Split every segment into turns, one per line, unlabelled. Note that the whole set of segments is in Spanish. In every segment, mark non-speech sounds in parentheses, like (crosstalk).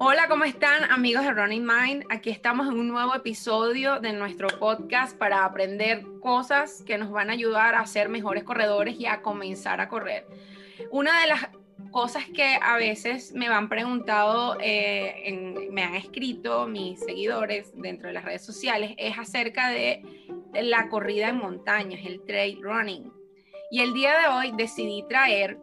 Hola, ¿cómo están amigos de Running Mind? Aquí estamos en un nuevo episodio de nuestro podcast para aprender cosas que nos van a ayudar a ser mejores corredores y a comenzar a correr. Una de las cosas que a veces me han preguntado, eh, me han escrito mis seguidores dentro de las redes sociales, es acerca de la corrida en montañas, el trail running. Y el día de hoy decidí traer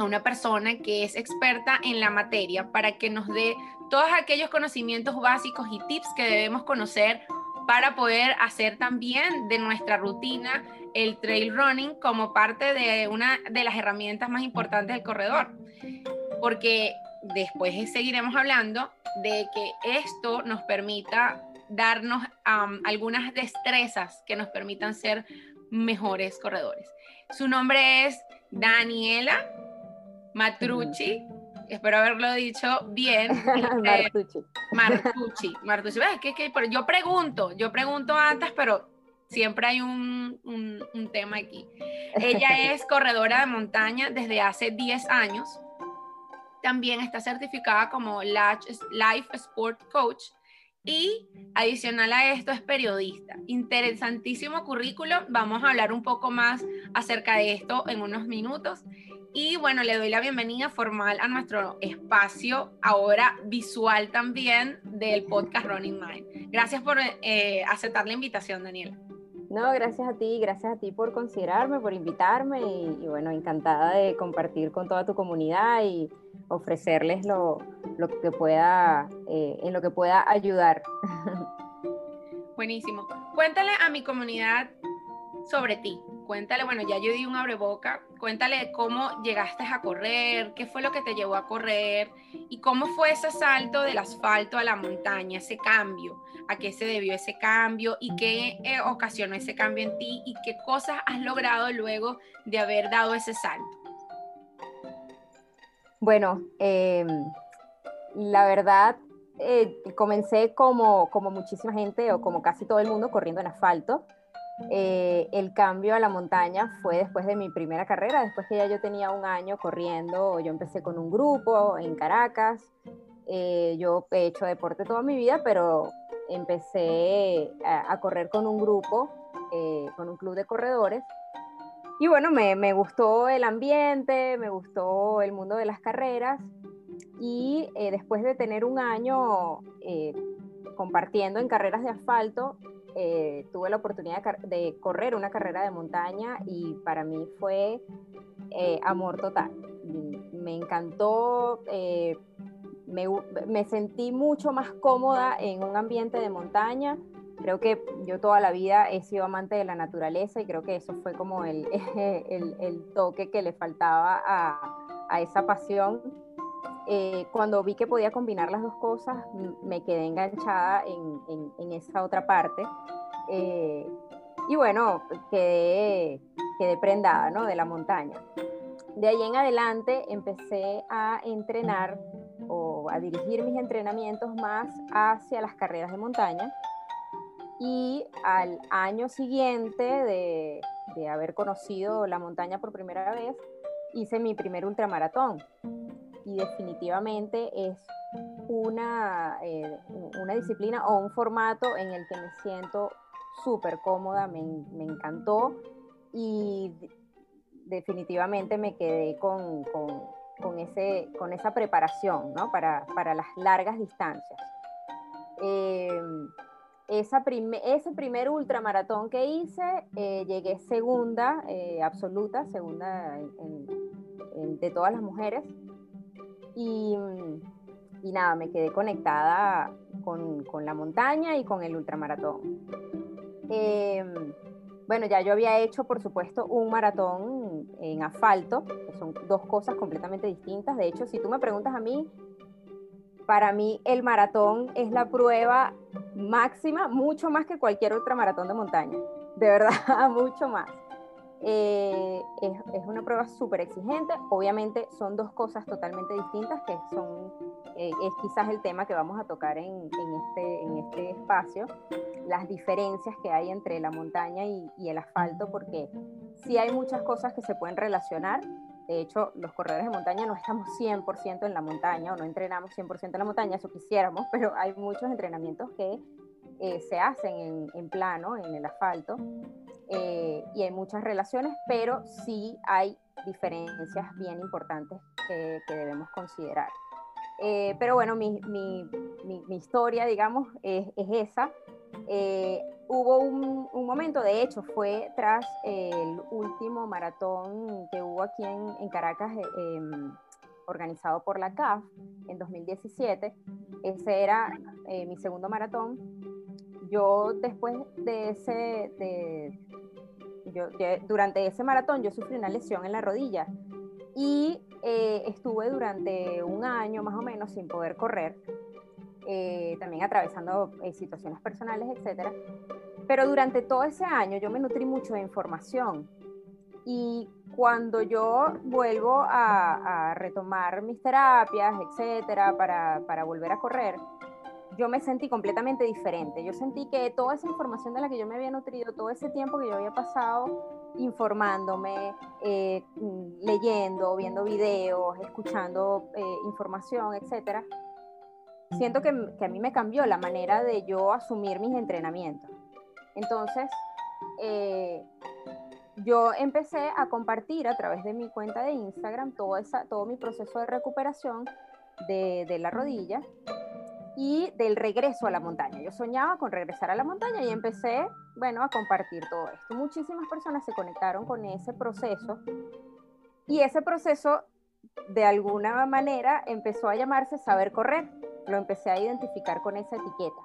a una persona que es experta en la materia para que nos dé todos aquellos conocimientos básicos y tips que debemos conocer para poder hacer también de nuestra rutina el trail running como parte de una de las herramientas más importantes del corredor. Porque después seguiremos hablando de que esto nos permita darnos algunas destrezas que nos permitan ser mejores corredores. Su nombre es Daniela Matrucci, espero haberlo dicho bien. (laughs)
Martucci.
Martucci, Martucci. Es que, yo pregunto, yo pregunto antes, pero siempre hay un, un, tema aquí. Ella (laughs) es corredora de montaña desde hace 10 años. También está certificada como Life Sport Coach y adicional a esto es periodista. Interesantísimo currículo. Vamos a hablar un poco más acerca de esto en unos minutos. Y bueno, le doy la bienvenida formal a nuestro espacio, ahora visual también, del podcast Running Mind. Gracias por eh, aceptar la invitación, Daniela.
No, gracias a ti, gracias a ti por considerarme, por invitarme y, bueno, encantada de compartir con toda tu comunidad y ofrecerles lo, lo que pueda, eh, en lo que pueda ayudar. (laughs)
Buenísimo. Cuéntale a mi comunidad sobre ti. Cuéntale, bueno, ya yo di un abreboca, cuéntale cómo llegaste a correr, qué fue lo que te llevó a correr y cómo fue ese salto del asfalto a la montaña, ese cambio, a qué se debió ese cambio y qué eh, ocasionó ese cambio en ti y qué cosas has logrado luego de haber dado ese salto.
Bueno, em, la verdad, eh, comencé como, como muchísima gente o como casi todo el mundo corriendo en asfalto. Eh, el cambio a la montaña fue después de mi primera carrera, después que ya yo tenía un año corriendo, yo empecé con un grupo en Caracas, eh, yo he hecho deporte toda mi vida, pero empecé a, correr con un grupo, eh, con un club de corredores, y bueno, me, me, gustó el ambiente, me gustó el mundo de las carreras, y después de tener un año compartiendo en carreras de asfalto, eh, tuve la oportunidad de, correr una carrera de montaña y para mí fue eh, amor total. Me encantó, eh, me, sentí mucho más cómoda en un ambiente de montaña. Creo que yo toda la vida he sido amante de la naturaleza y creo que eso fue como el, (laughs) el, toque que le faltaba a, a esa pasión eh, cuando vi que podía combinar las dos cosas, me quedé enganchada en, esa otra parte. Eh, y bueno, quedé, quedé prendada ¿no? de la montaña. De ahí en adelante empecé a entrenar o a dirigir mis entrenamientos más hacia las carreras de montaña. Y al año siguiente de, de haber conocido la montaña por primera vez, hice mi primer ultramaratón y definitivamente es una, eh, una disciplina o un formato en el que me siento súper cómoda, me, me, encantó y definitivamente me quedé con, con, con, ese, con esa preparación ¿no? para, para, las largas distancias. Eh, esa ese primer ultramaratón que hice, eh, llegué segunda, absoluta, segunda de todas las mujeres, y, y nada, me quedé conectada con, con, la montaña y con el ultramaratón. Em, bueno, ya yo había hecho, por supuesto, un maratón en asfalto, que son dos cosas completamente distintas. De hecho, si tú me preguntas a mí, para mí el maratón es la prueba máxima, mucho más que cualquier otra maratón de montaña. De verdad, (laughs) mucho más. Eh, es, una prueba súper exigente. Obviamente son dos cosas totalmente distintas que son, eh, es quizás el tema que vamos a tocar en, este, en este espacio, las diferencias que hay entre la montaña y, el asfalto, porque sí hay muchas cosas que se pueden relacionar. de hecho, los corredores de montaña no estamos 100% en la montaña o no entrenamos 100% en la montaña, eso quisiéramos, (laughs) pero hay muchos entrenamientos que eh, se hacen en, plano, en el asfalto, eh, y hay muchas relaciones, pero sí hay diferencias bien importantes que, debemos considerar. Eh, pero bueno, mi, mi, mi, historia, digamos, es, es esa. Eh, hubo un, un, momento, de hecho, fue tras el último maratón que hubo aquí en, en Caracas, eh, em, organizado por la CAF en 2017. Ese era mi segundo maratón. Yo después de ese, de, yo, durante ese maratón yo sufrí una lesión en la rodilla y eh, estuve durante un año más o menos sin poder correr, eh, también atravesando eh, situaciones personales, etc. Pero durante todo ese año yo me nutrí mucho de información y cuando yo vuelvo a, a retomar mis terapias, etcétera, para, para volver a correr, yo me sentí completamente diferente. Yo sentí que toda esa información de la que yo me había nutrido, todo ese tiempo que yo había pasado informándome, eh, mm, leyendo, viendo videos, escuchando eh, información, etc., siento que, que, a mí me cambió la manera de yo asumir mis entrenamientos. Entonces, eh, yo empecé a compartir a través de mi cuenta de Instagram todo, esa, todo mi proceso de recuperación de, de la rodilla y del regreso a la montaña. Yo soñaba con regresar a la montaña y empecé, bueno, a compartir todo esto. Muchísimas personas se conectaron con ese proceso y ese proceso de alguna manera empezó a llamarse saber correr. Lo empecé a identificar con esa etiqueta.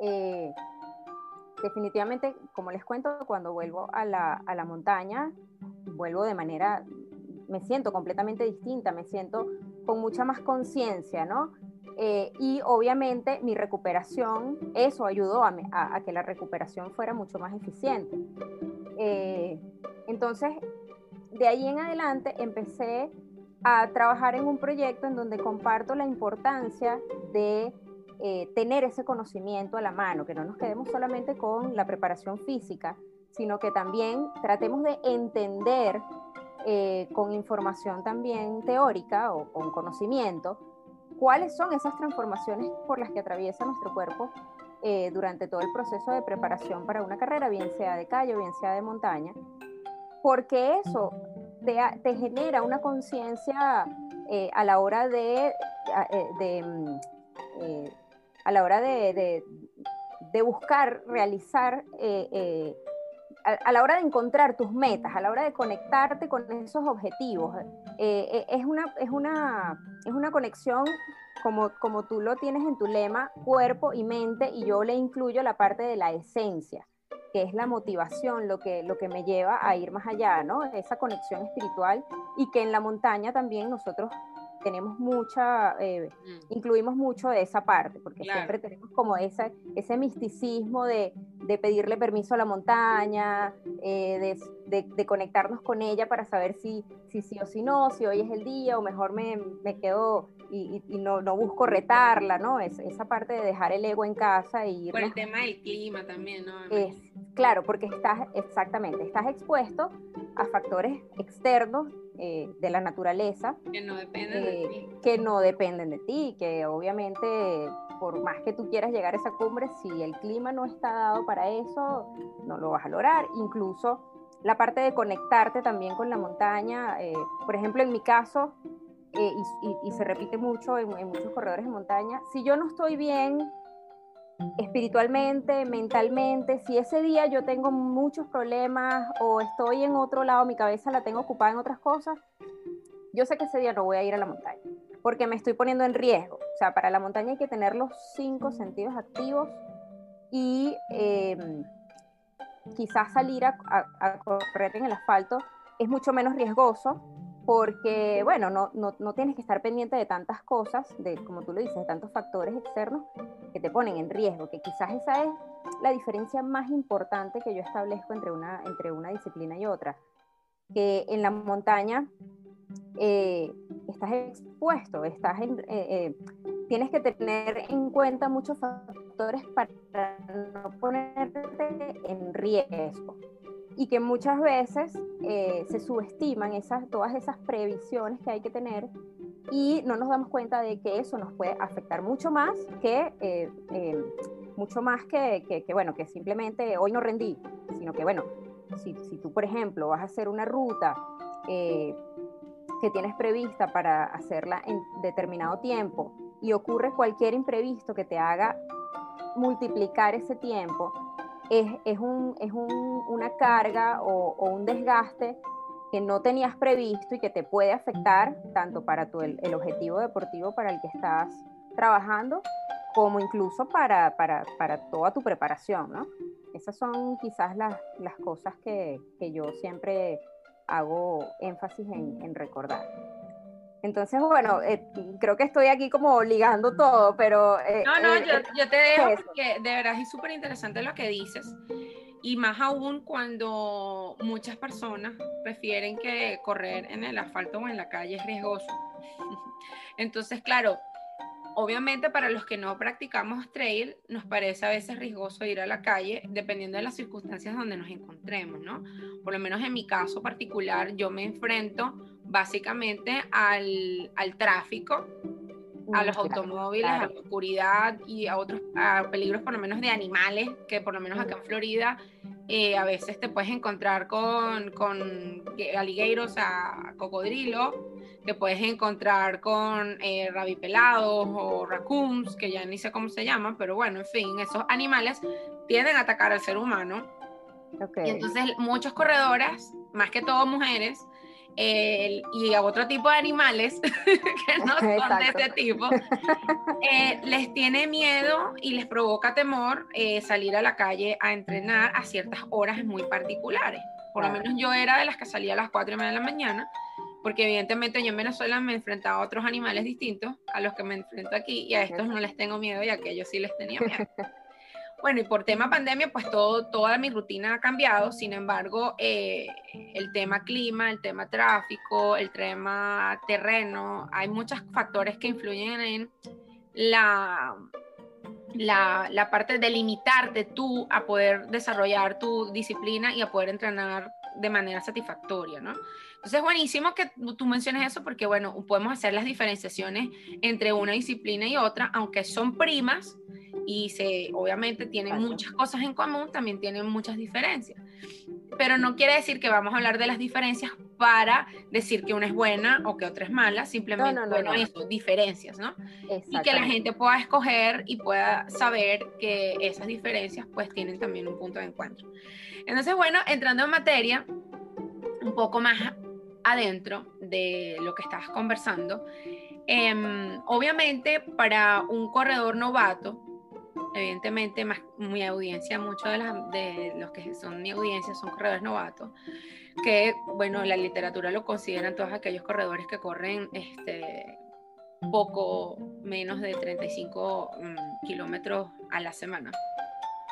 Eh, definitivamente, como les cuento, cuando vuelvo a la, a la montaña, vuelvo de manera, me siento completamente distinta, me siento con mucha más conciencia, ¿no? Eh, y obviamente mi recuperación, eso ayudó a, que la recuperación fuera mucho más eficiente. Eh, entonces, de ahí en adelante empecé a trabajar en un proyecto en donde comparto la importancia de eh, tener ese conocimiento a la mano, que no nos quedemos solamente con la preparación física, sino que también tratemos de entender con información también teórica o con conocimiento cuáles son esas transformaciones por las que atraviesa nuestro cuerpo eh, durante todo el proceso de preparación para una carrera, bien sea de calle bien sea de montaña, porque eso te, genera una conciencia eh, a la hora de, eh, mm, a la hora de, de buscar realizar a, la hora de encontrar tus metas, a la hora de conectarte con esos objetivos, eh, eh, es, una, es, una, es una conexión como, como tú lo tienes en tu lema, cuerpo y mente, y yo le incluyo la parte de la esencia, que es la motivación, lo que, lo que me lleva a ir más allá, ¿no? Esa conexión espiritual y que en la montaña también nosotros tenemos mucha, eh, mm. incluimos mucho de esa parte, porque siempre tenemos como esa, ese misticismo de, de pedirle permiso a la montaña, eh, de, de, conectarnos con ella para saber si, si sí o si no, si hoy es el día o mejor me, me quedo y, y, no, no, busco retarla, ¿no? Es, esa parte de dejar el ego en casa y...
Por el tema del clima también, ¿no?
Es, claro, porque estás, exactamente, estás expuesto a factores externos eh, de la naturaleza.
Que no dependen de
eh,
ti.
Que no dependen de ti, que obviamente por más que tú quieras llegar a esa cumbre, si el clima no está dado para eso, no lo vas a lograr. Incluso la parte de conectarte también con la montaña, eh, por ejemplo, en mi caso, y, se repite mucho en, en muchos corredores de montaña, si yo no estoy bien espiritualmente, mentalmente, si ese día yo tengo muchos problemas o estoy en otro lado, mi cabeza la tengo ocupada en otras cosas, yo sé que ese día no voy a ir a la montaña, porque me estoy poniendo en riesgo. O sea, para la montaña hay que tener los cinco sentidos activos y em, quizás salir a correr en el asfalto es mucho menos riesgoso porque, bueno, no, no, no, tienes que estar pendiente de tantas cosas, de, como tú lo dices, de tantos factores externos que te ponen en riesgo, que quizás esa es la diferencia más importante que yo establezco entre una, entre una disciplina y otra, que en la montaña eh, estás expuesto, estás eh, eh, tienes que tener en cuenta muchos factores para no ponerte en riesgo. Y que muchas veces eh, se subestiman esas, todas esas previsiones que hay que tener y no nos damos cuenta de que eso nos puede afectar mucho más que, eh, eh, mucho más que, bueno, que simplemente hoy no rendí, sino que, bueno, si, si tú, por ejemplo, vas a hacer una ruta que tienes prevista para hacerla en determinado tiempo y ocurre cualquier imprevisto que te haga multiplicar ese tiempo, es, es, un, es un, una carga o, un desgaste que no tenías previsto y que te puede afectar tanto para tu, el, objetivo deportivo para el que estás trabajando, como incluso para, para, para toda tu preparación, ¿no? Esas son quizás las, las cosas que, que, yo siempre hago énfasis en recordar. Entonces, bueno, eh, creo que estoy aquí como ligando todo, pero...
Eh, no, no, eh, yo, yo, te dejo porque de verdad es súper interesante lo que dices. Y más aún cuando muchas personas prefieren que correr en el asfalto o en la calle es riesgoso. (laughs) Entonces, claro, obviamente para los que no practicamos trail, nos parece a veces riesgoso ir a la calle, dependiendo de las circunstancias donde nos encontremos, ¿no? Por lo menos en mi caso particular, yo me enfrento básicamente al, al tráfico, a los automóviles, a la oscuridad y a otros peligros por lo menos de animales, que por lo menos acá en Florida eh, a veces te puedes encontrar con, con alligators, a cocodrilo, te puedes encontrar con eh, rabipelados o raccoons, que ya ni sé cómo se llaman, pero bueno, en fin, esos animales tienden a atacar al ser humano. Y entonces muchos corredores, más que todo mujeres, y a otro tipo de animales (laughs) que no son de este tipo, eh, les tiene miedo y les provoca temor eh, salir a la calle a entrenar a ciertas horas muy particulares. Por lo menos yo era de las que salía a las 4 y media de la mañana, porque evidentemente yo en Venezuela me enfrentaba a otros animales distintos a los que me enfrento aquí y a estos no les tengo miedo y a aquellos sí les tenía miedo. (laughs) Bueno, y por tema pandemia, pues todo, toda mi rutina ha cambiado. Sin embargo, eh, el tema clima, el tema tráfico, el tema terreno, hay muchos factores que influyen en la, la, la parte de limitarte tú a poder desarrollar tu disciplina y a poder entrenar de manera satisfactoria, ¿no? Entonces es buenísimo que tú menciones eso porque, bueno, podemos hacer las diferenciaciones entre una disciplina y otra, aunque son primas, y se, obviamente tienen muchas cosas en común, también tienen muchas diferencias. Pero no quiere decir que vamos a hablar de las diferencias para decir que una es buena o que otra es mala, simplemente, bueno, eso, diferencias, ¿no? Y que la gente pueda escoger y pueda saber que esas diferencias pues tienen también un punto de encuentro. Entonces, bueno, entrando en materia, un poco más adentro de lo que estabas conversando, em, obviamente para un corredor novato, evidentemente más, mi audiencia, muchos de, los que son mi audiencia son corredores novatos, que bueno, la literatura lo consideran todos aquellos corredores que corren este, poco menos de 35 mm, kilómetros a la semana.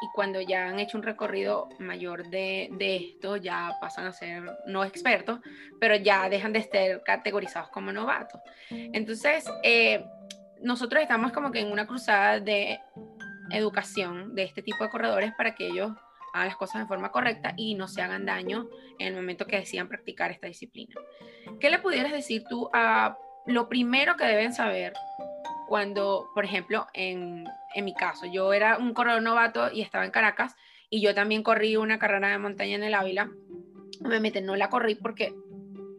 Y cuando ya han hecho un recorrido mayor de, de, esto, ya pasan a ser no expertos, pero ya dejan de estar categorizados como novatos. Entonces, eh, nosotros estamos como que en una cruzada de educación de este tipo de corredores para que ellos hagan las cosas de forma correcta y no se hagan daño en el momento que decidan practicar esta disciplina. ¿Qué le pudieras decir tú a lo primero que deben saber cuando, por ejemplo, en, en mi caso, yo era un corredor novato y estaba en Caracas y yo también corrí una carrera de montaña en el Ávila. Obviamente no la corrí porque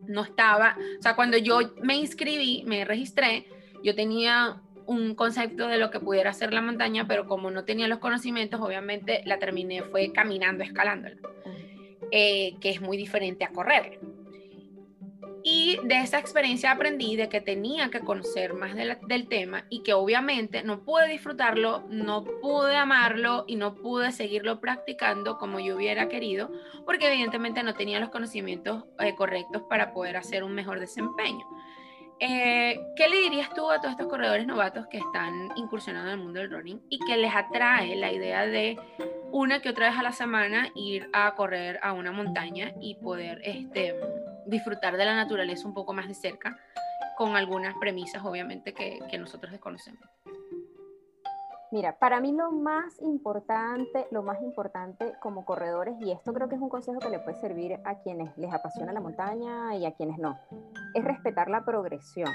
no estaba, o sea, cuando yo me inscribí, me registré, yo tenía un concepto de lo que pudiera ser la montaña, pero como no tenía los conocimientos, obviamente la terminé fue caminando, escalándola, eh, que es muy diferente a correr. Y de esa experiencia aprendí de que tenía que conocer más del tema y que obviamente no pude disfrutarlo, no pude amarlo y no pude seguirlo practicando como yo hubiera querido, porque evidentemente no tenía los conocimientos eh, correctos para poder hacer un mejor desempeño. Eh, ¿Qué le dirías tú a todos estos corredores novatos que están incursionando en el mundo del running y que les atrae la idea de una que otra vez a la semana ir a correr a una montaña y poder este, disfrutar de la naturaleza un poco más de cerca, con algunas premisas obviamente que, que nosotros desconocemos?
Mira, para mí lo más importante, lo más importante como corredores, y esto creo que es un consejo que le puede servir a quienes les apasiona la montaña y a quienes no, es respetar la progresión.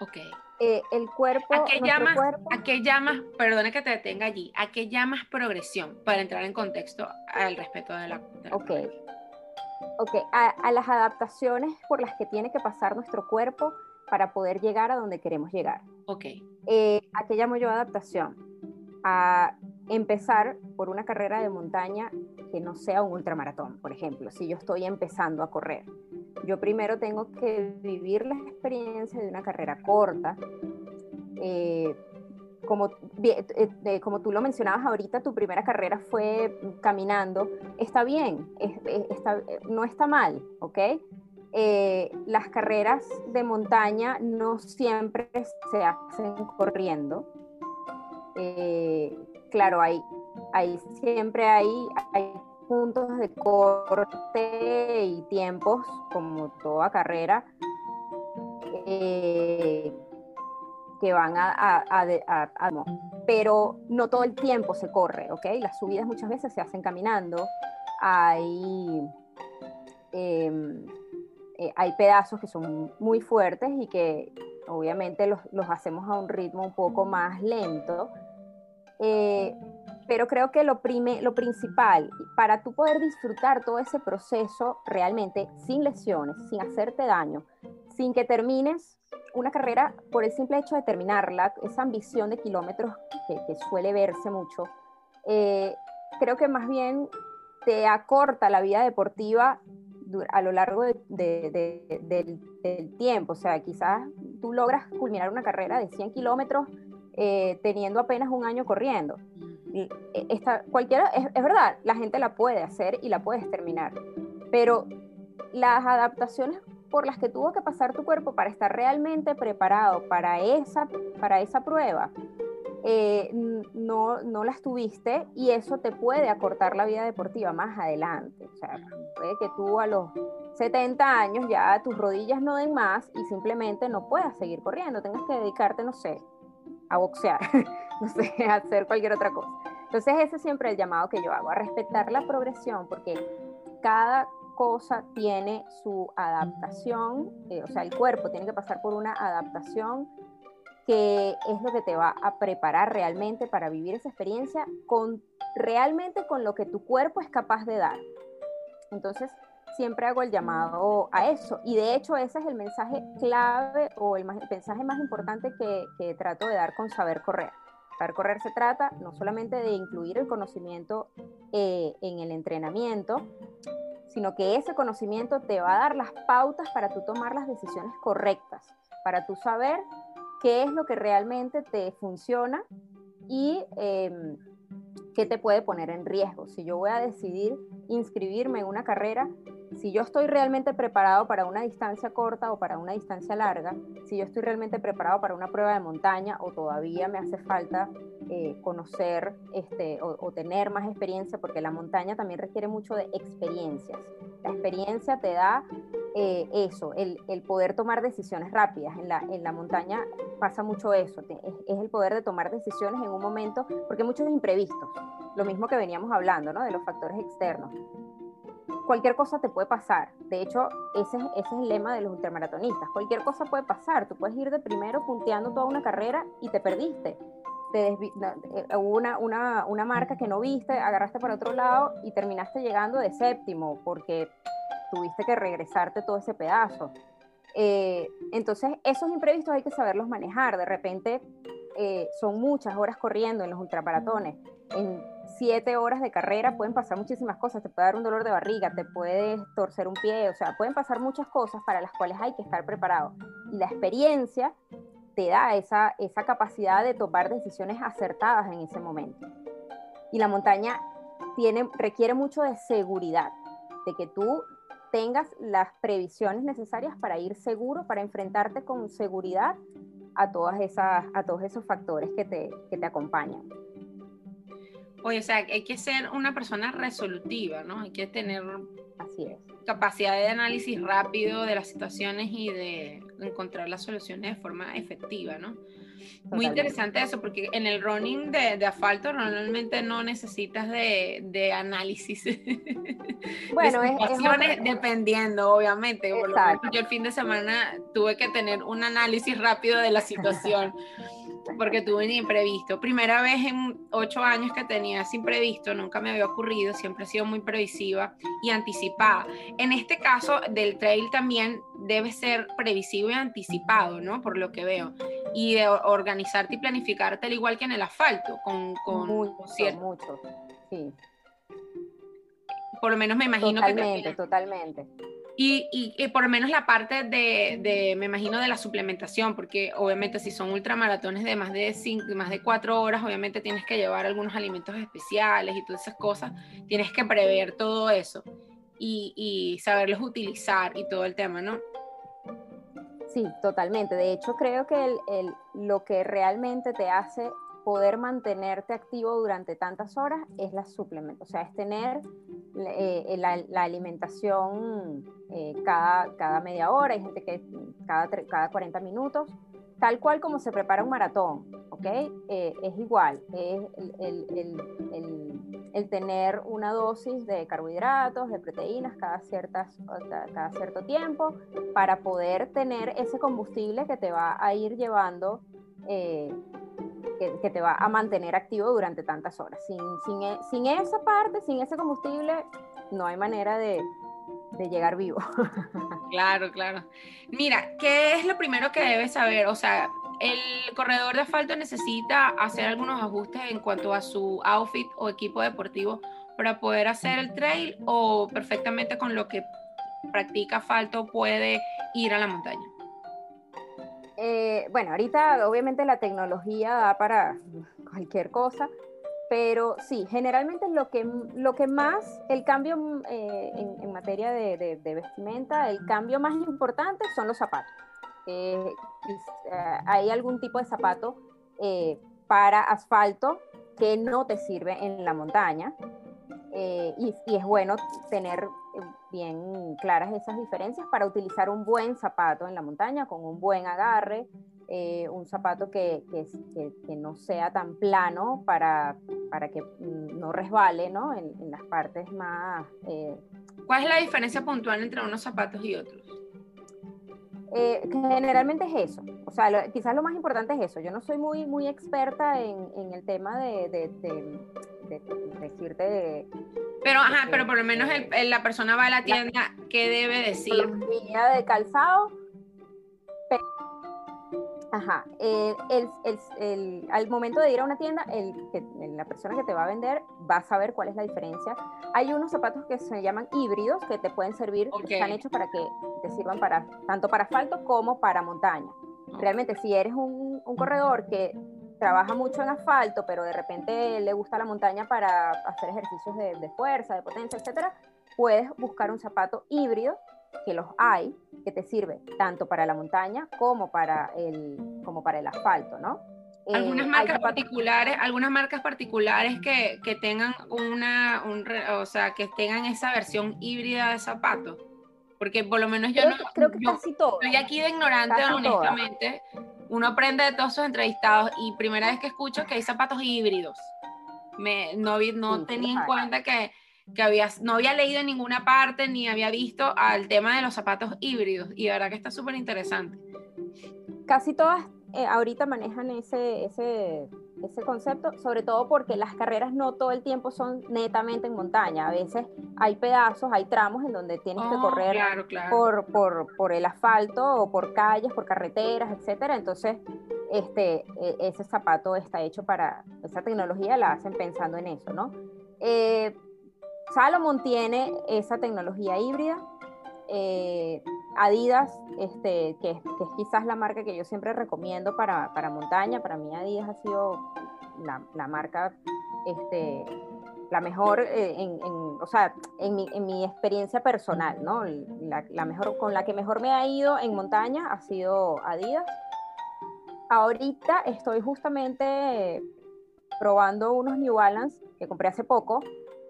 Ok.
Eh, el cuerpo.
¿A qué, llamas, ¿A qué llamas, perdona que te detenga allí, a qué llamas progresión para entrar en contexto al respeto de la.
ok. Ok, a, las adaptaciones por las que tiene que pasar nuestro cuerpo para poder llegar a donde queremos llegar.
Ok.
Eh, ¿A qué llamo yo adaptación? A empezar por una carrera de montaña que no sea un ultramaratón, por ejemplo, si yo estoy empezando a correr. Yo primero tengo que vivir la experiencia de una carrera corta. Eh, como, eh, como tú lo mencionabas ahorita, tu primera carrera fue caminando. Está bien, no está mal, ¿ok? Eh, las carreras de montaña no siempre se hacen corriendo. Claro, hay, hay, siempre hay, hay puntos de corte y tiempos, como toda carrera, eh, que van a, Pero no todo el tiempo se corre, ¿ok? Las subidas muchas veces se hacen caminando. Hay, em, eh, hay pedazos que son muy fuertes y que obviamente los, los hacemos a un ritmo un poco más lento. Eh, pero creo que lo, prime, lo principal, para tú poder disfrutar todo ese proceso realmente sin lesiones, sin hacerte daño, sin que termines una carrera por el simple hecho de terminarla, esa ambición de kilómetros que, suele verse mucho, eh, creo que más bien te acorta la vida deportiva a lo largo del, tiempo. O sea, quizás tú logras culminar una carrera de 100 kilómetros eh, teniendo apenas un año corriendo. E, esta, cualquiera, es, verdad, la gente la puede hacer y la puedes terminar, pero las adaptaciones por las que tuvo que pasar tu cuerpo para estar realmente preparado para esa, para esa prueba, eh, no, no las tuviste y eso te puede acortar la vida deportiva más adelante. O sea, puede que tú a los 70 años ya tus rodillas no den más y simplemente no puedas seguir corriendo, tengas que dedicarte, no sé, a boxear, (laughs) no sé, a hacer cualquier otra cosa. Entonces ese es siempre el llamado que yo hago, a respetar la progresión, porque cada cosa tiene su adaptación, eh, o sea, el cuerpo tiene que pasar por una adaptación que es lo que te va a preparar realmente para vivir esa experiencia con realmente con lo que tu cuerpo es capaz de dar. Entonces, siempre hago el llamado a eso. Y de hecho ese es el mensaje clave o el, mensaje más importante que, trato de dar con saber correr. Saber correr se trata no solamente de incluir el conocimiento eh, en el entrenamiento, sino que ese conocimiento te va a dar las pautas para tú tomar las decisiones correctas, para tú saber qué es lo que realmente te funciona y em, qué te puede poner en riesgo. Si yo voy a decidir inscribirme en una carrera, si yo estoy realmente preparado para una distancia corta o para una distancia larga, si yo estoy realmente preparado para una prueba de montaña o todavía me hace falta eh, conocer este, o, tener más experiencia, porque la montaña también requiere mucho de experiencias. La experiencia te da eh, eso, el, poder tomar decisiones rápidas. En la, en la montaña pasa mucho eso, es, es, el poder de tomar decisiones en un momento, porque muchos imprevistos, lo mismo que veníamos hablando, ¿no? De los factores externos cualquier cosa te puede pasar. De hecho, ese, ese, es el lema de los ultramaratonistas. Cualquier cosa puede pasar. Tú puedes ir de primero punteando toda una carrera y te perdiste. Te eh, hubo una, una, una, marca que no viste, agarraste para otro lado y terminaste llegando de séptimo porque tuviste que regresarte todo ese pedazo. Eh, entonces, esos imprevistos hay que saberlos manejar. De repente, eh, son muchas horas corriendo en los ultramaratones. En siete horas de carrera pueden pasar muchísimas cosas, te puede dar un dolor de barriga, te puedes torcer un pie, o sea, pueden pasar muchas cosas para las cuales hay que estar preparado. Y la experiencia te da esa, esa capacidad de tomar decisiones acertadas en ese momento. Y la montaña tiene, requiere mucho de seguridad, de que tú tengas las previsiones necesarias para ir seguro, para enfrentarte con seguridad a, todas esas, a todos esos factores que te, que te acompañan.
Oye, o sea, hay que ser una persona resolutiva, ¿no? Hay que tener...
Así es.
capacidad de análisis rápido de las situaciones y de encontrar las soluciones de forma efectiva, ¿no? Muy interesante eso, porque en el running de, de asfalto normalmente no necesitas de, de análisis. (laughs) Bueno, de situaciones, dependiendo, obviamente. yo el fin de semana tuve que tener un análisis rápido de la situación. Porque tuve un imprevisto. Primera vez en ocho años que tenía ese imprevisto, nunca me había ocurrido, siempre he sido muy previsiva y anticipada. En este caso del trail también debe ser previsivo y anticipado, ¿no? Por lo que veo. Y de organizarte y planificarte al igual que en el asfalto, con, con
mucho, mucho, sí.
Por lo menos me imagino
totalmente, que... Totalmente, totalmente.
Y, por lo menos la parte de, me imagino, de la suplementación, porque obviamente si son ultramaratones de más de, cinco, más de cuatro horas, obviamente tienes que llevar algunos alimentos especiales y todas esas cosas, tienes que prever todo eso y, saberlos utilizar y todo el tema, ¿no?
Sí, totalmente. De hecho, creo que el, lo que realmente te hace poder mantenerte activo durante tantas horas es la suplemento, o sea, es tener eh, la, alimentación eh, cada, cada, media hora, hay gente que cada, cada 40 minutos, tal cual como se prepara un maratón, ¿ok? Eh, es igual, es el, el, el, tener una dosis de carbohidratos, de proteínas cada, ciertas, cada cierto tiempo para poder tener ese combustible que te va a ir llevando que, te va a mantener activo durante tantas horas. Sin, sin, e, sin, esa parte, sin ese combustible, no hay manera de, de llegar vivo. (laughs)
Claro, claro. Mira, ¿qué es lo primero que debes saber? O sea, el corredor de asfalto necesita hacer algunos ajustes en cuanto a su outfit o equipo deportivo para poder hacer el trail o perfectamente con lo que practica asfalto puede ir a la montaña.
Eh, bueno, ahorita obviamente la tecnología da para cualquier cosa, pero sí, generalmente lo que, lo que más, el cambio eh, en, materia de, vestimenta, el cambio más importante son los zapatos. Eh, hay algún tipo de zapato para asfalto que no te sirve en la montaña. Y, es bueno tener bien claras esas diferencias para utilizar un buen zapato en la montaña con un buen agarre, eh, un zapato que, que, no sea tan plano para, para que mm, no resbale ¿no? En, las partes más...
Eh, ¿Cuál es la diferencia puntual entre unos zapatos y otros?
Eh, generalmente es eso, o sea, quizás lo más importante es eso. Yo no soy muy, muy experta en, en el tema de, de, de, decirte.
Pero, ajá, pero por lo menos el, la persona va a la tienda, ¿qué debe decir?
de calzado. Ajá, el, el, al momento de ir a una tienda, la persona que te va a vender va a saber cuál es la diferencia. Hay unos zapatos que se llaman híbridos que te pueden servir, que están hechos para que te sirvan para tanto para asfalto como para montaña. Realmente, si eres un, un corredor que trabaja mucho en asfalto, pero de repente le gusta la montaña para hacer ejercicios de, fuerza, de potencia, etcétera, puedes buscar un zapato híbrido, que los hay, que te sirve tanto para la montaña como para el, como para el asfalto, ¿no?
Algunas eh, marcas particulares, algunas marcas particulares que, que tengan una, un, o sea, que tengan esa versión híbrida de zapato. Porque por lo menos yo
creo
no.
Que, creo que casi todo.
Estoy aquí de ignorante, honestamente uno aprende de todos sus entrevistados y primera vez que escucho que hay zapatos híbridos. Me, no no tenía en cuenta que, que había, no había leído en ninguna parte ni había visto al tema de los zapatos híbridos y de verdad que está súper interesante.
Casi todas eh, ahorita manejan ese, ese ese concepto, sobre todo porque las carreras no todo el tiempo son netamente en montaña, a veces hay pedazos, hay tramos en donde tienes que oh, correr Por, por, por, el asfalto o por calles, por carreteras, etcétera, entonces este, e, ese zapato está hecho para, esa tecnología la hacen pensando en eso, ¿no? Eh, Salomon tiene esa tecnología híbrida, eh, Adidas, este, que, es quizás la marca que yo siempre recomiendo para, para montaña, para mí Adidas ha sido la, la marca, este, la mejor, eh, en, en, o sea, en mi, en mi, experiencia personal, ¿no? La, mejor, con la que mejor me ha ido en montaña ha sido Adidas. Ahorita estoy justamente probando unos New Balance que compré hace poco,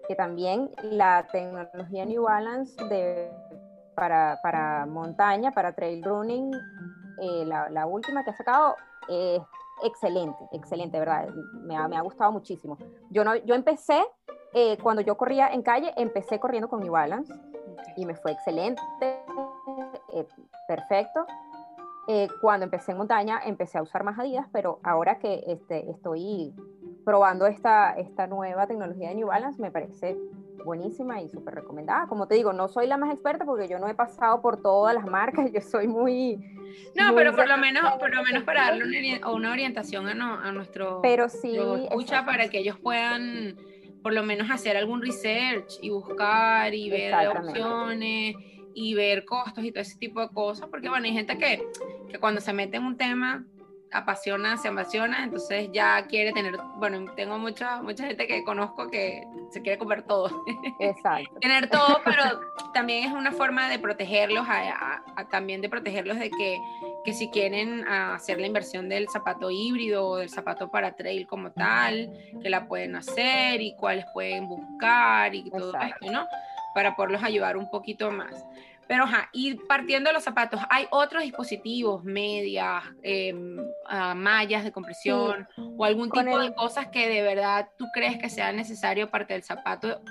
que también la tecnología New Balance de para, para, montaña, para trail running, eh, la, última que ha sacado es excelente, excelente, ¿verdad? Me ha, me ha gustado muchísimo. Yo, no, yo empecé, eh, cuando yo corría en calle, empecé corriendo con New Balance y me fue excelente, eh, perfecto. Eh, cuando empecé en montaña, empecé a usar más Adidas, pero ahora que este, estoy probando esta, esta nueva tecnología de New Balance, me parece buenísima y súper recomendada. Como te digo, no soy la más experta porque yo no he pasado por todas las marcas, (laughs) yo soy muy...
No, pero por lo menos, por lo menos para darle una, orientación a, nuestro...
Pero sí...
Escucha para que ellos puedan por lo menos hacer algún research y buscar y ver opciones y ver costos y todo ese tipo de cosas, porque bueno, hay gente que, que cuando se mete en un tema apasiona, se apasiona, entonces ya quiere tener, bueno, tengo mucha, mucha gente que conozco que se quiere comer todo.
Exacto. (laughs)
tener todo, pero también es una forma de protegerlos, también de protegerlos de que, que si quieren hacer la inversión del zapato híbrido o del zapato para trail como tal, que la pueden hacer y cuáles pueden buscar y todo esto, ¿no? Para poderlos ayudar un poquito más. Pero, ajá, y partiendo de los zapatos, ¿hay otros dispositivos, medias, em, ah, mallas de compresión o algún tipo de cosas que de verdad tú crees que sea necesario parte del zapato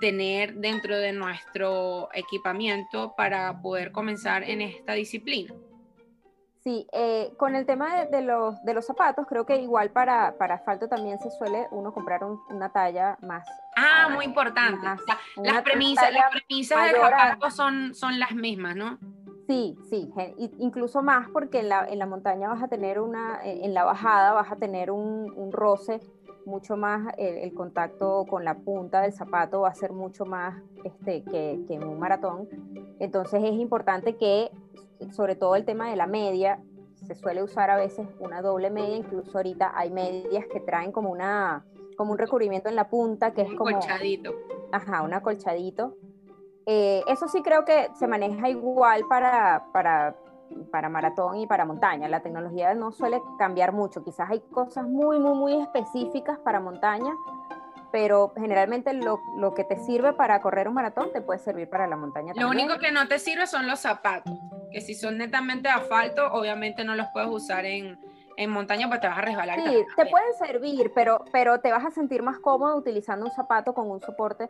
tener dentro de nuestro equipamiento para poder comenzar en esta disciplina?
Sí, eh, con el tema de, los, de los zapatos, creo que igual para, para asfalto también se suele uno comprar una talla más.
Ah, muy importante. las premisas, las premisas del zapato son, son las mismas, ¿no?
Sí, sí, incluso más porque en la, en la montaña vas a tener una, en la bajada vas a tener un, un roce mucho más, el, contacto con la punta del zapato va a ser mucho más este, que, que en un maratón. Entonces es importante que sobre todo el tema de la media, se suele usar a veces una doble media, incluso ahorita hay medias que traen como una como un recubrimiento en la punta que es como
colchadito.
Ajá, un acolchadito. Eh, eso sí creo que se maneja igual para, para, para maratón y para montaña. La tecnología no suele cambiar mucho. Quizás hay cosas muy, muy, muy específicas para montaña, pero generalmente lo, lo, que te sirve para correr un maratón te puede servir para la montaña.
Lo único que no te sirve son los zapatos, que si son netamente de asfalto, obviamente no los puedes usar en, en montaña porque te vas a resbalar.
Sí, te, pueden servir, pero, pero te vas a sentir más cómodo utilizando un zapato con un soporte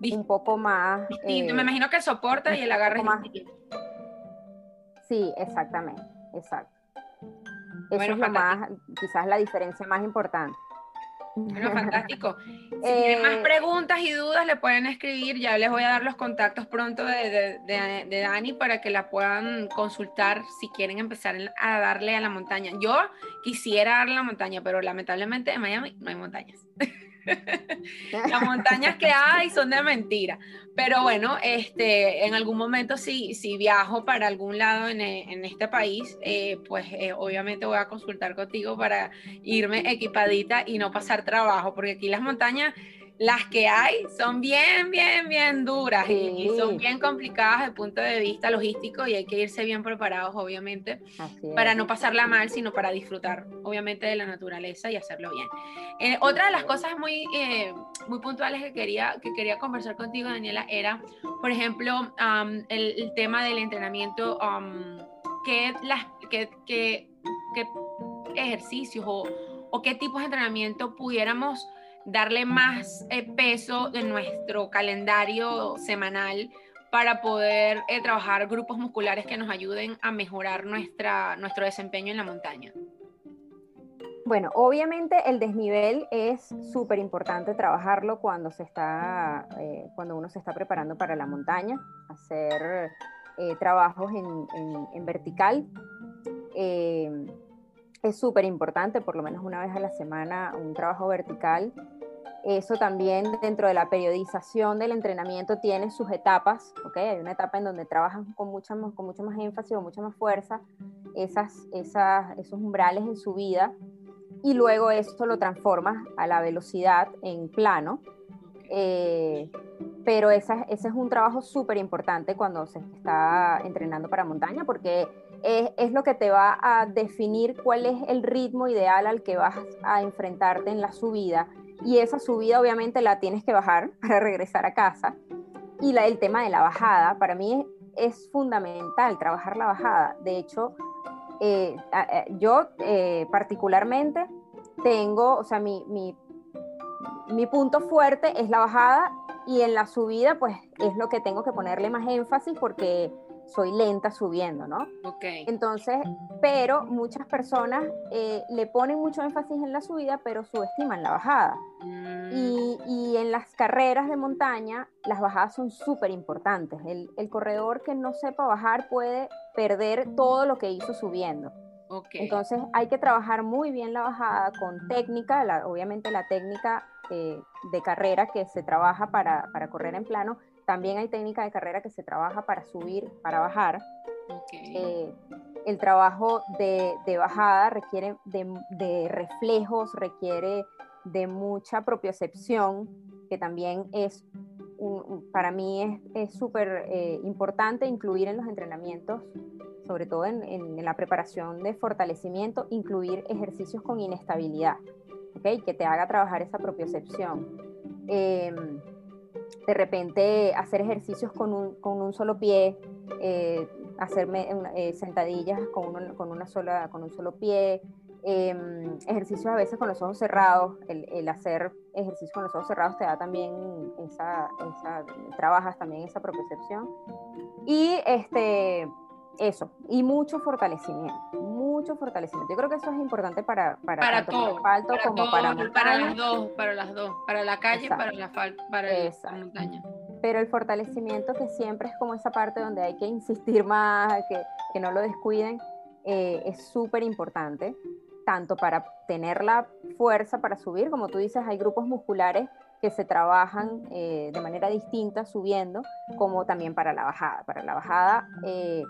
un poco más...
Distinto. Me eh, imagino que el soporte y el agarre más...
Sí, exactamente, exacto. Eso es lo más, quizás la diferencia más importante.
Bueno, fantástico. Si tienen más eh, preguntas y dudas, le pueden escribir. Ya les voy a dar los contactos pronto de, de, Dani para que la puedan consultar si quieren empezar a darle a la montaña. Yo quisiera darle a la montaña, pero lamentablemente en Miami no hay montañas. (laughs) Las montañas que hay son de mentira. Pero bueno, este, en algún momento si, si viajo para algún lado en, en este país, eh, pues eh, obviamente voy a consultar contigo para irme equipadita y no pasar trabajo, porque aquí las montañas las que hay son bien, bien, bien duras y, son bien complicadas desde el punto de vista logístico y hay que irse bien preparados, obviamente, para no pasarla mal, sino para disfrutar, obviamente, de la naturaleza y hacerlo bien. Eh, otra de las cosas muy, eh, muy puntuales que quería, que quería conversar contigo, Daniela, era, por ejemplo, el, tema del entrenamiento, qué, las, ejercicios o, o qué tipos de entrenamiento pudiéramos darle más eh, peso de nuestro calendario semanal para poder eh, trabajar grupos musculares que nos ayuden a mejorar nuestra, nuestro desempeño en la montaña.
Bueno, obviamente el desnivel es súper importante trabajarlo cuando se está, eh, cuando uno se está preparando para la montaña, hacer trabajos en, en vertical es súper importante, por lo menos una vez a la semana, un trabajo vertical. Eso también dentro de la periodización del entrenamiento tiene sus etapas, ¿ok? Hay una etapa en donde trabajas con, mucha, con mucho más énfasis o mucha más fuerza esas, esas, esos umbrales en su vida y luego esto lo transformas a la velocidad en plano. Eh, pero ese es un trabajo súper importante cuando se está entrenando para montaña porque es, lo que te va a definir cuál es el ritmo ideal al que vas a enfrentarte en la subida. Y esa subida obviamente la tienes que bajar (laughs) para regresar a casa. y la, el tema de la bajada, para mí es, fundamental trabajar la bajada. De hecho, eh, yo eh, particularmente tengo, o sea, mi, mi punto fuerte es la bajada y en la subida pues es lo que tengo que ponerle más énfasis porque soy lenta subiendo, ¿no?
Ok.
Entonces, pero muchas personas eh, le ponen mucho énfasis en la subida, pero subestiman la bajada.
Mm,
Y, y en las carreras de montaña, las bajadas son súper importantes. El, el corredor que no sepa bajar puede perder todo lo que hizo subiendo.
ok.
Entonces hay que trabajar muy bien la bajada con técnica, la- obviamente la técnica eh, de carrera que se trabaja para, para correr en plano, también hay técnica de carrera que se trabaja para subir, para bajar. Eh, el trabajo de, de bajada requiere de, de reflejos, requiere de mucha propiocepción, que también es, un- para mí es- súper eh, importante incluir en los entrenamientos, sobre todo en, en- en la preparación de fortalecimiento, incluir ejercicios con inestabilidad, ¿ok? que te haga trabajar esa propiocepción. Em, de repente hacer ejercicios con un, con un solo pie, eh, hacerme eh, sentadillas con, un- con, una sola, con un solo pie, em, ejercicios a veces con los ojos cerrados, el, hacer ejercicios con los ojos cerrados te da también esa, esa trabajas también esa propiocepción. Y este, eso, y mucho fortalecimiento, mucho fortalecimiento. Yo creo que eso es importante para, para,
para
tanto
todo,
para asfalto
para,
como
todo,
para
para
montaña.
las dos, para las dos, para la calle,
Exacto.
para la para la montaña.
pero el fortalecimiento que siempre es como esa parte donde hay que insistir más, que, que no lo descuiden, eh, es súper importante, tanto para tener la fuerza para subir, como tú dices, hay grupos musculares que se trabajan eh, de manera distinta subiendo, como también para la bajada. Para la bajada, eh,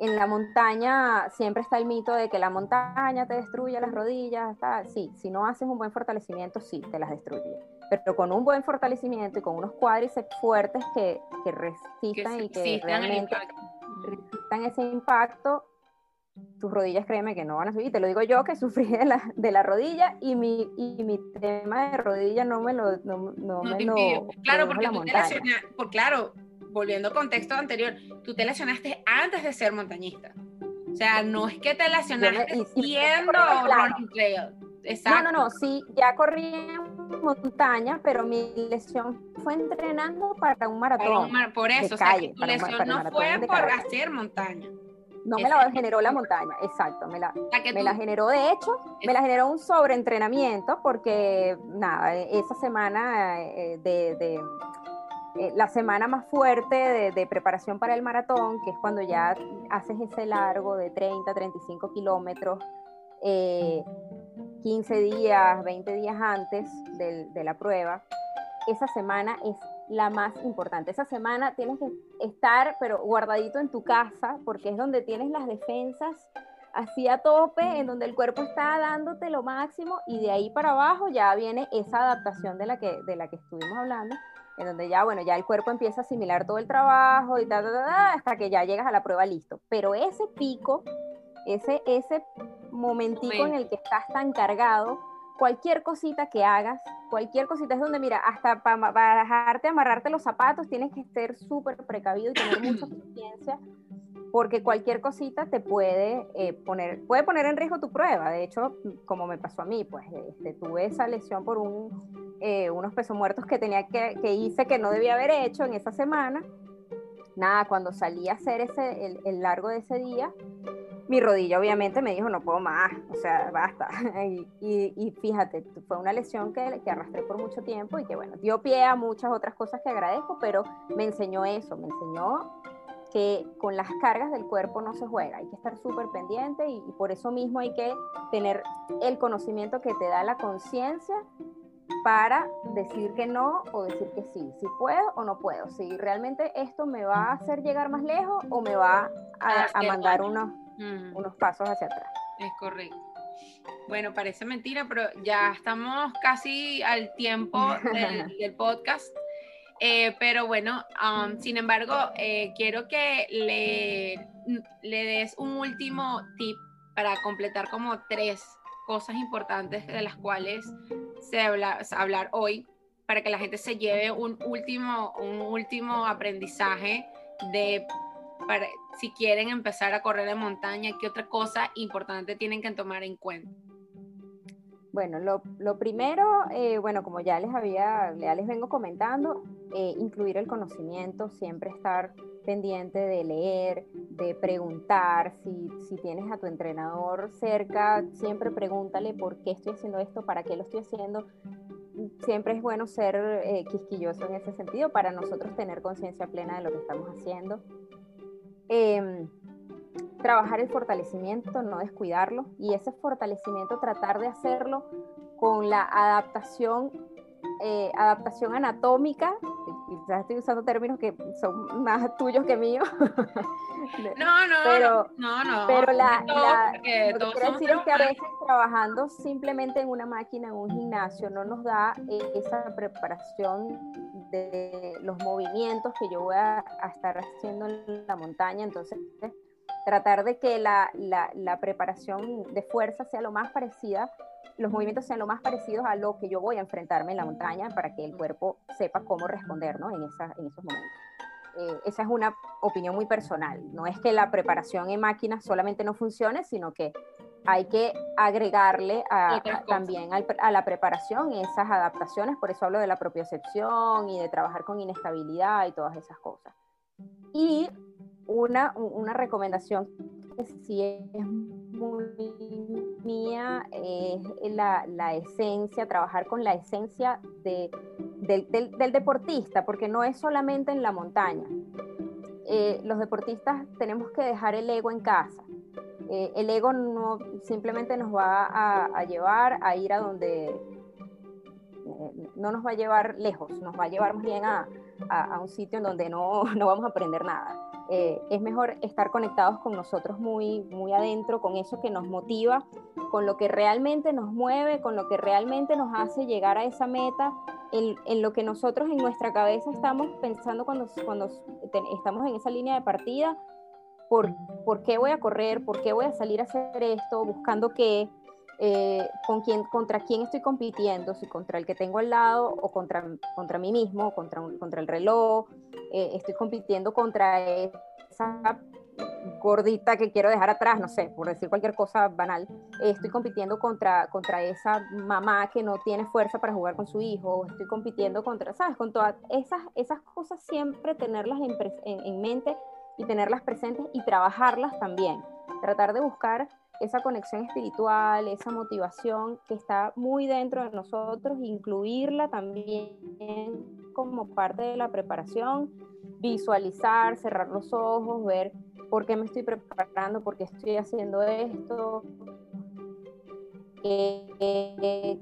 en la montaña siempre está el mito de que la montaña te destruye las rodillas, sí, si no haces un buen fortalecimiento, sí, te las destruye pero con un buen fortalecimiento y con unos cuádriceps fuertes que, resistan y que realmente resistan ese impacto, tus rodillas, créeme que no van a subir. Te lo digo yo que sufrí de la, de la rodilla y mi, y mi tema de rodilla no me lo, no, no
No
me lo.
Claro, porque
la
tú te por, claro, volviendo al contexto anterior, tú te lesionaste antes de ser montañista. O sea, no es que te lesionaste
y- y-
siendo
claro.
running trail.
No,
Exacto.
no, no, sí, ya corrí en montaña, pero mi lesión fue entrenando para un
Para
maratón.
un mar- por eso,
de
o sea,
calle,
tu
para un
lesión
para
no fue por
carrera.
hacer montaña.
No me la generó la montaña, exacto, me la, Me
tú-
generó, de hecho, me la generó un sobreentrenamiento porque, nada, eh, esa semana eh, de, de, eh, la semana más fuerte de, preparación para el maratón, que es cuando ya haces ese largo de 30, 35 kilómetros, eh, 15 días, 20 días antes del- de la prueba, esa semana es la más importante. Esa semana tienes que estar, pero guardadito en tu casa, porque es donde tienes las defensas así a tope, en donde el cuerpo está dándote lo máximo y de ahí para abajo ya viene esa adaptación de la que, de la que estuvimos hablando, en donde ya, bueno, ya el cuerpo empieza a asimilar todo el trabajo y ta, ta, ta, ta, hasta que ya llegas a la prueba listo. Pero ese pico, ese, ese momentico en el que estás tan cargado, cualquier cosita que hagas, cualquier cosita es donde, mira, hasta para bajarte, amarrarte los zapatos, tienes que ser súper precavido y tener (clears throat) mucha conciencia porque cualquier cosita te puede eh, poner, puede poner en riesgo tu prueba. De hecho, como me pasó a mí, pues este, tuve esa lesión por un, eh, unos pesos muertos que tenía que, que hice que no debía haber hecho en esa semana. Nada, cuando salí a hacer ese, el, largo de ese día, mi rodilla obviamente me dijo, no puedo más, o sea, basta. (laughs) y, y, fíjate, fue una lesión que, arrastré por mucho tiempo y que, bueno, dio pie a muchas otras cosas que agradezco, pero me enseñó eso, me enseñó que con las cargas del cuerpo no se juega, hay que estar súper pendiente y, por eso mismo hay que tener el conocimiento que te da la conciencia para decir que no o decir que sí, si puedo o no puedo, si realmente esto me va a hacer llegar más lejos o me va a, a mandar unos, mm. unos pasos hacia atrás.
Es correcto. Bueno, parece mentira, pero ya estamos casi al tiempo del, (laughs) del podcast. Eh, pero bueno, um, sin embargo, eh, quiero que le, le des un último tip para completar como tres cosas importantes de las cuales se habla, hablar hoy para que la gente se lleve un último, un último aprendizaje de para, si quieren empezar a correr en montaña, qué otra cosa importante tienen que tomar en cuenta?
Bueno, lo, primero, eh, bueno, como ya les había, ya les vengo comentando, eh, incluir el conocimiento, siempre estar pendiente de leer, de preguntar, si, si, tienes a tu entrenador cerca, siempre pregúntale por qué estoy haciendo esto, para qué lo estoy haciendo. Siempre es bueno ser eh, quisquilloso en ese sentido para nosotros tener conciencia plena de lo que estamos haciendo. Trabajar el fortalecimiento, no descuidarlo, y ese fortalecimiento tratar de hacerlo con la adaptación, eh, adaptación anatómica, quizás estoy usando términos que son más tuyos que míos. (laughs)
No, no, (laughs) pero, no, no.
Pero la, la lo que quiero decir es que a veces trabajando simplemente en una máquina, en un gimnasio, no nos da esa preparación de los movimientos que yo voy a, a estar haciendo en la montaña, entonces tratar de que la, preparación de fuerza sea lo más parecida, los movimientos sean lo más parecidos a lo que yo voy a enfrentarme en la montaña para que el cuerpo sepa cómo responder ¿no? en, esa, en esos momentos. Eh, esa es una opinión muy personal. No es que la preparación en máquinas solamente no funcione, sino que hay que agregarle también a la preparación esas adaptaciones. Por eso hablo de la propiocepción y de trabajar con inestabilidad y todas esas cosas. Y una, una recomendación que sí es muy mía es la, la esencia, trabajar con la esencia de, del, deportista, porque no es solamente en la montaña. Eh, los deportistas tenemos que dejar el ego en casa. Eh, el ego no simplemente nos va a, a, llevar a ir a donde eh, no nos va a llevar lejos, nos va a llevar más bien a, a, a un sitio en donde no, (laughs) no vamos a aprender nada. Eh, es mejor estar conectados con nosotros muy, muy adentro, con eso que nos motiva, con lo que realmente nos mueve, con lo que realmente nos hace llegar a esa meta, en, lo que nosotros en nuestra cabeza estamos pensando cuando, cuando estamos en esa línea de partida, por, por qué voy a correr, por qué voy a salir a hacer esto, buscando qué, eh, con quién, contra quién estoy compitiendo, si contra el que tengo al lado o contra, contra mí mismo, contra, contra el reloj, eh, estoy compitiendo contra esa gordita que quiero dejar atrás, no sé, por decir cualquier cosa banal, estoy compitiendo contra, contra esa mamá que no tiene fuerza para jugar con su hijo, estoy compitiendo contra, ¿sabes? Con todas esas, esas cosas siempre tenerlas en, en mente y tenerlas presentes y trabajarlas también. Tratar de buscar esa conexión espiritual, esa motivación que está muy dentro de nosotros, incluirla también como parte de la preparación, visualizar, cerrar los ojos, ver por qué me estoy preparando, por qué estoy haciendo esto, que,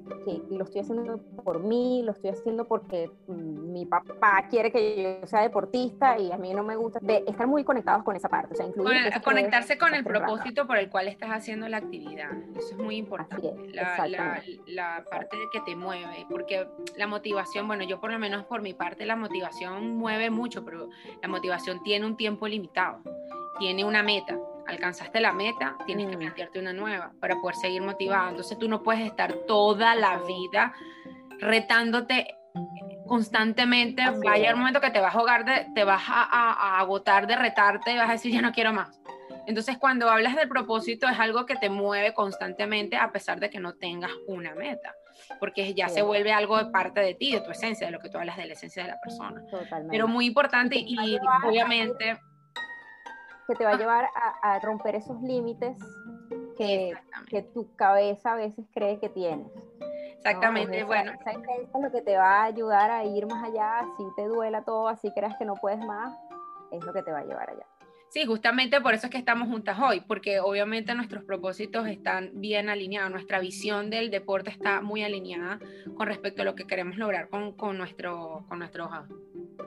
lo estoy haciendo por mí, lo estoy haciendo porque mi papá quiere que yo sea deportista y a mí no me gusta. De estar muy conectados con esa parte, o sea,
conectarse con el propósito por el cual estás haciendo la actividad. Eso es muy importante. la, la, la, parte que te mueve, porque la motivación, bueno, yo por lo menos por mi parte, la motivación mueve mucho, pero la motivación tiene un tiempo limitado, tiene una meta alcanzaste la meta, tienes que mm. meterte una nueva para poder seguir motivado. Entonces tú no puedes estar toda la vida retándote constantemente. Va a llegar un momento que te vas a ahogar, de, te vas a, agotar de retarte y vas a decir, ya no quiero más. Entonces cuando hablas del propósito es algo que te mueve constantemente a pesar de que no tengas una meta porque ya se vuelve algo de parte de ti, de tu esencia, de lo que tú hablas de la esencia de la persona. Pero muy importante y obviamente
que te va a llevar a, romper esos límites que, que, tu cabeza a veces cree que tienes.
Exactamente, bueno.
Esa es lo que te va a ayudar a ir más allá, si te duela todo, así creas que no puedes más, es lo que te va a llevar allá.
Sí, justamente por eso es que estamos juntas hoy, porque obviamente nuestros propósitos están bien alineados, nuestra visión del deporte está muy alineada con respecto a lo que queremos lograr con, con, nuestro, con nuestros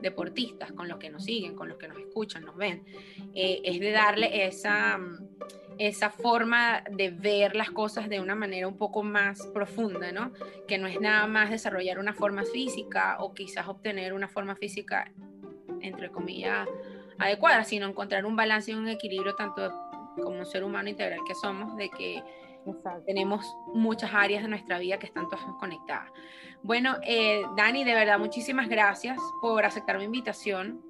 deportistas, con los que nos siguen, con los que nos escuchan, nos ven. Eh, es de darle esa, esa forma de ver las cosas de una manera un poco más profunda, ¿no? Que no es nada más desarrollar una forma física o quizás obtener una forma física, entre comillas, adecuada, sino encontrar un balance y un equilibrio tanto como un ser humano integral que somos, de que tenemos muchas áreas de nuestra vida que están todas conectadas. Bueno, eh, Dani, de verdad, muchísimas gracias por aceptar mi invitación.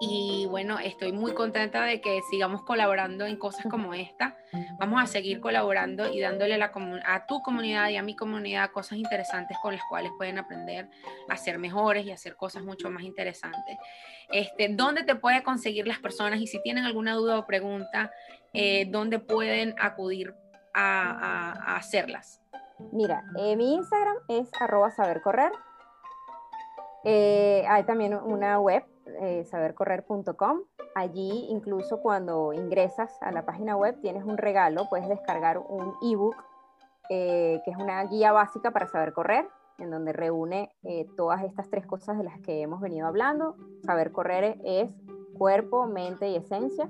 Y bueno, estoy muy contenta de que sigamos colaborando en cosas como esta. Vamos a seguir colaborando y dándole la a tu comunidad y a mi comunidad cosas interesantes con las cuales pueden aprender a ser mejores y hacer cosas mucho más interesantes. Este, ¿Dónde te puede conseguir las personas? Y si tienen alguna duda o pregunta, eh, ¿dónde pueden acudir a, hacerlas?
Mira, eh, mi Instagram es arroba sabercorrer. Eh, hay también una web, eh, sabercorrer.com. Allí incluso cuando ingresas a la página web tienes un regalo, puedes descargar un ebook que es una guía básica para saber correr, en donde reúne todas estas tres cosas de las que hemos venido hablando. Saber correr es cuerpo, mente y esencia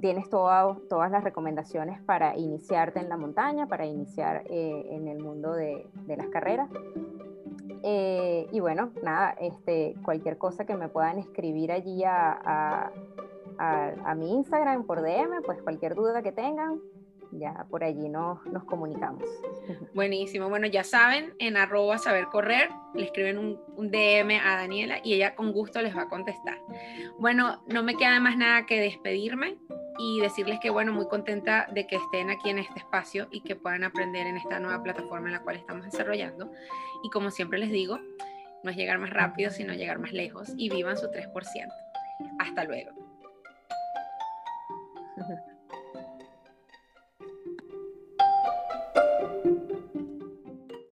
tienes todas las recomendaciones para iniciarte en la montaña, para iniciar eh, en el mundo de, las carreras. Eh, y bueno, nada, este, cualquier cosa que me puedan escribir allí a, a, mi Instagram por DM, pues cualquier duda que tengan, ya por allí nos, nos comunicamos. (laughs)
Buenísimo, bueno, ya saben, en arroba saber correr, le escriben un, un, DM a Daniela y ella con gusto les va a contestar. Bueno, no me queda más nada que despedirme y decirles que, bueno, muy contenta de que estén aquí en este espacio y que puedan aprender en esta nueva plataforma en la cual estamos desarrollando. Y como siempre les digo, no es llegar más rápido, sino llegar más lejos y vivan su 3%. Hasta luego. (laughs)